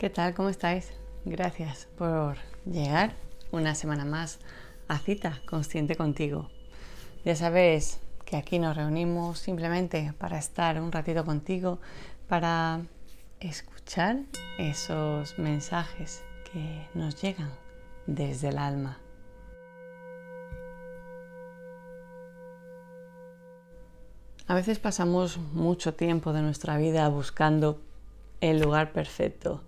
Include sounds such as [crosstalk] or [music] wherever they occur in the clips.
¿Qué tal? ¿Cómo estáis? Gracias por llegar una semana más a cita consciente contigo. Ya sabes que aquí nos reunimos simplemente para estar un ratito contigo, para escuchar esos mensajes que nos llegan desde el alma. A veces pasamos mucho tiempo de nuestra vida buscando el lugar perfecto,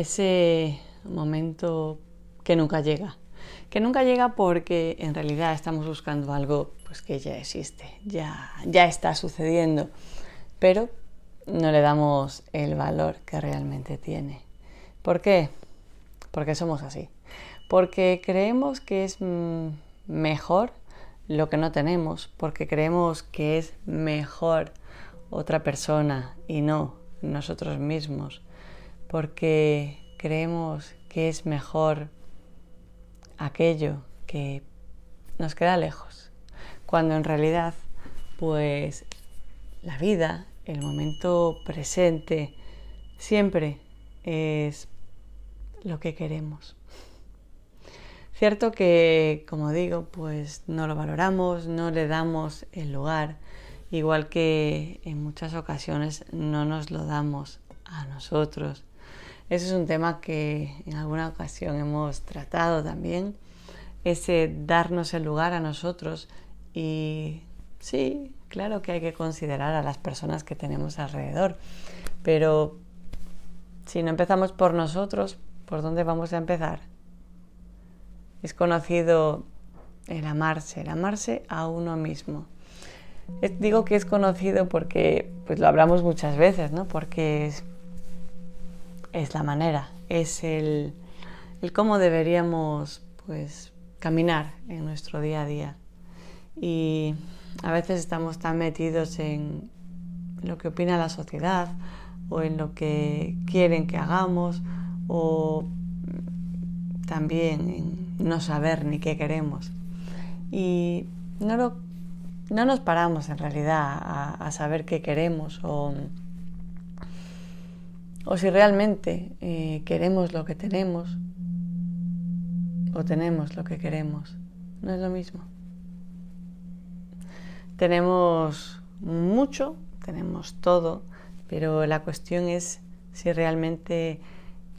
ese momento que nunca llega. Que nunca llega porque en realidad estamos buscando algo pues, que ya existe, ya, ya está sucediendo, pero no le damos el valor que realmente tiene. ¿Por qué? Porque somos así. Porque creemos que es mm, mejor lo que no tenemos, porque creemos que es mejor otra persona y no nosotros mismos porque creemos que es mejor aquello que nos queda lejos, cuando en realidad pues la vida, el momento presente, siempre es lo que queremos. Cierto que, como digo, pues no lo valoramos, no le damos el lugar, igual que en muchas ocasiones no nos lo damos a nosotros ese es un tema que en alguna ocasión hemos tratado también, ese darnos el lugar a nosotros y sí, claro que hay que considerar a las personas que tenemos alrededor, pero si no empezamos por nosotros, ¿por dónde vamos a empezar? Es conocido el amarse, el amarse a uno mismo. Digo que es conocido porque pues lo hablamos muchas veces, ¿no? Porque es la manera, es el, cómo deberíamos pues caminar en nuestro día a día. Y a veces estamos tan metidos en lo que opina la sociedad o en lo que quieren que hagamos o también en no saber ni qué queremos. Y no, no nos paramos en realidad a, saber qué queremos o si realmente eh, queremos lo que tenemos o tenemos lo que queremos. No es lo mismo. Tenemos mucho, tenemos todo, pero la cuestión es si realmente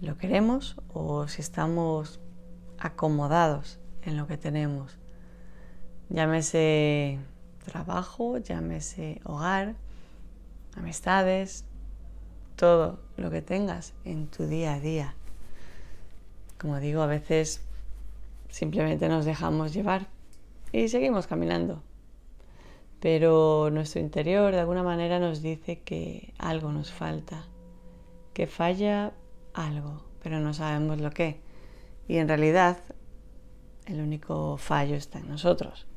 lo queremos o si estamos acomodados en lo que tenemos. Llámese trabajo, llámese hogar, amistades, todo lo que tengas en tu día a día. Como digo, a veces simplemente nos dejamos llevar y seguimos caminando. Pero nuestro interior de alguna manera nos dice que algo nos falta, que falla algo, pero no sabemos lo que. Y en realidad el único fallo está en nosotros,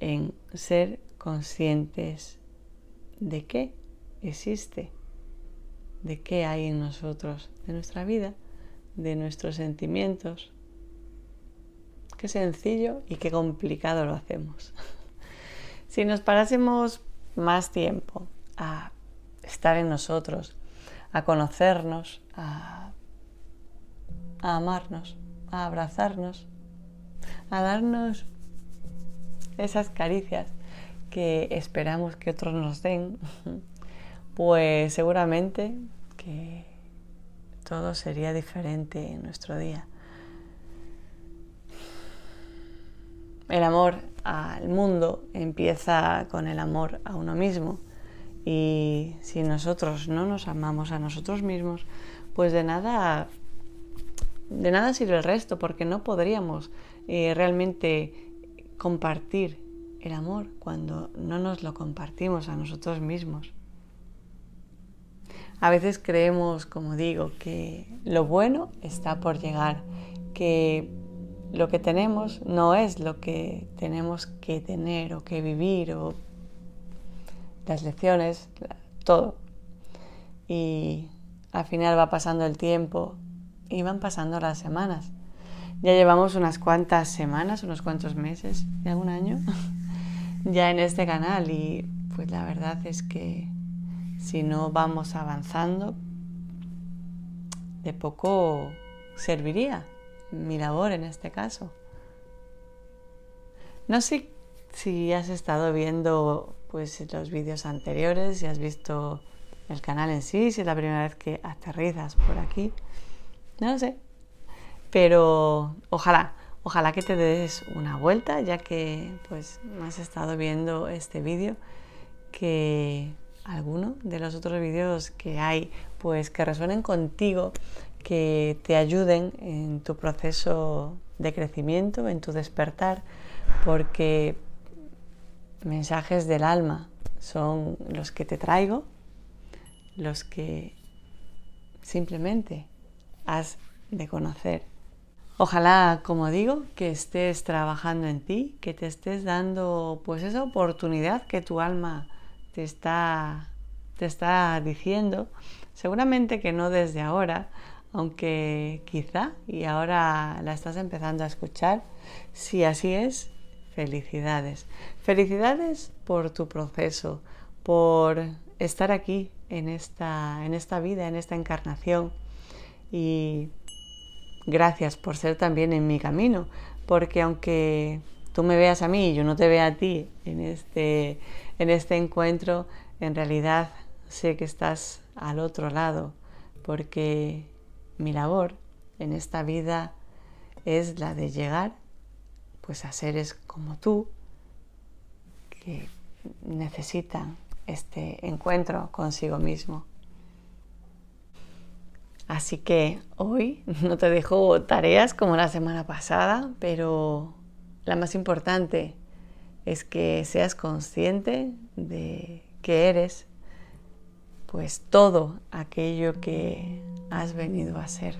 en ser conscientes de que existe de qué hay en nosotros, de nuestra vida, de nuestros sentimientos. Qué sencillo y qué complicado lo hacemos. [laughs] si nos parásemos más tiempo a estar en nosotros, a conocernos, a, amarnos, a abrazarnos, a darnos esas caricias que esperamos que otros nos den, [laughs] pues seguramente que todo sería diferente en nuestro día. El amor al mundo empieza con el amor a uno mismo y si nosotros no nos amamos a nosotros mismos, pues de nada de nada sirve el resto porque no podríamos eh, realmente compartir el amor cuando no nos lo compartimos a nosotros mismos. A veces creemos, como digo, que lo bueno está por llegar, que lo que tenemos no es lo que tenemos que tener o que vivir o las lecciones, todo. Y al final va pasando el tiempo y van pasando las semanas. Ya llevamos unas cuantas semanas, unos cuantos meses, de algún año, [laughs] ya en este canal y pues la verdad es que si no vamos avanzando, de poco serviría mi labor en este caso. No sé si has estado viendo pues los vídeos anteriores, si has visto el canal en sí, si es la primera vez que aterrizas por aquí. No lo sé. Pero ojalá, ojalá que te des una vuelta, ya que pues has estado viendo este vídeo, que alguno de los otros vídeos que hay, pues que resuenen contigo, que te ayuden en tu proceso de crecimiento, en tu despertar, porque mensajes del alma son los que te traigo, los que simplemente has de conocer. Ojalá, como digo, que estés trabajando en ti, que te estés dando pues esa oportunidad que tu alma te está, te está diciendo. Seguramente que no desde ahora, aunque quizá y ahora la estás empezando a escuchar. Si así es, felicidades. Felicidades por tu proceso, por estar aquí en esta, en esta vida, en esta encarnación. Y gracias por ser también en mi camino, porque aunque tú me veas a mí y yo no te vea a ti en este, en este encuentro, en realidad sé que estás al otro lado, porque mi labor en esta vida es la de llegar pues a seres como tú que necesitan este encuentro consigo mismo. Así que hoy [laughs] no te dejo tareas como la semana pasada, pero la más importante es que seas consciente de que eres pues todo aquello que has venido a ser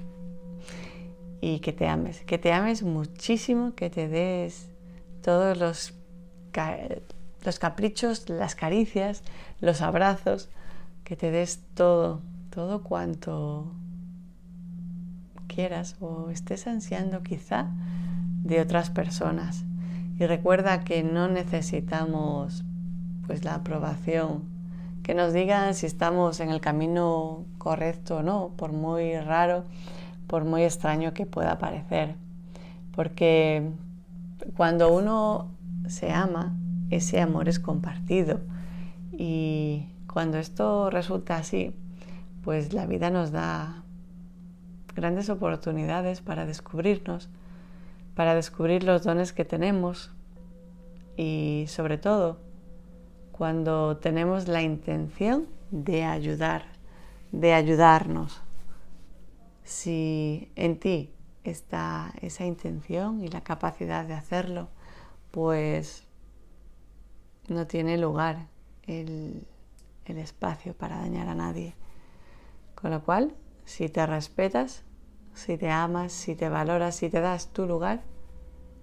y que te ames, que te ames muchísimo, que te des todos los, los caprichos, las caricias, los abrazos, que te des todo, todo cuanto quieras o estés ansiando quizá de otras personas. Y recuerda que no necesitamos pues la aprobación, que nos digan si estamos en el camino correcto o no, por muy raro por muy extraño que pueda parecer. Porque cuando uno se ama, ese amor es compartido. Y cuando esto resulta así, pues la vida nos da grandes oportunidades para descubrirnos, para descubrir los dones que tenemos y sobre todo cuando tenemos la intención de ayudar, de ayudarnos. Si en ti está esa intención y la capacidad de hacerlo, pues no tiene lugar el, espacio para dañar a nadie. Con lo cual, si te respetas, si te amas, si te valoras, si te das tu lugar,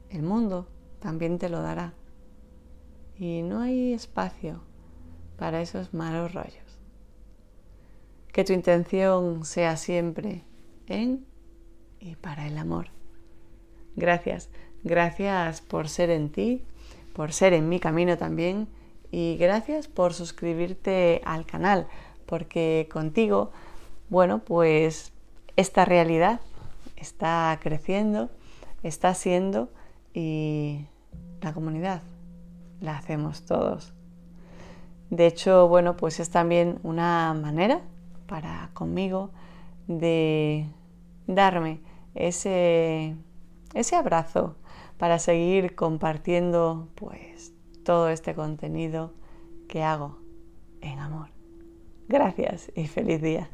el mundo también te lo dará. Y no hay espacio para esos malos rollos. Que tu intención sea siempre en y para el amor. Gracias, gracias por ser en ti, por ser en mi camino también y gracias por suscribirte al canal, porque contigo, bueno, pues esta realidad está creciendo, está siendo y la comunidad la hacemos todos. De hecho, bueno, pues es también una manera para conmigo de darme ese, ese abrazo para seguir compartiendo pues todo este contenido que hago en amor. Gracias y feliz día.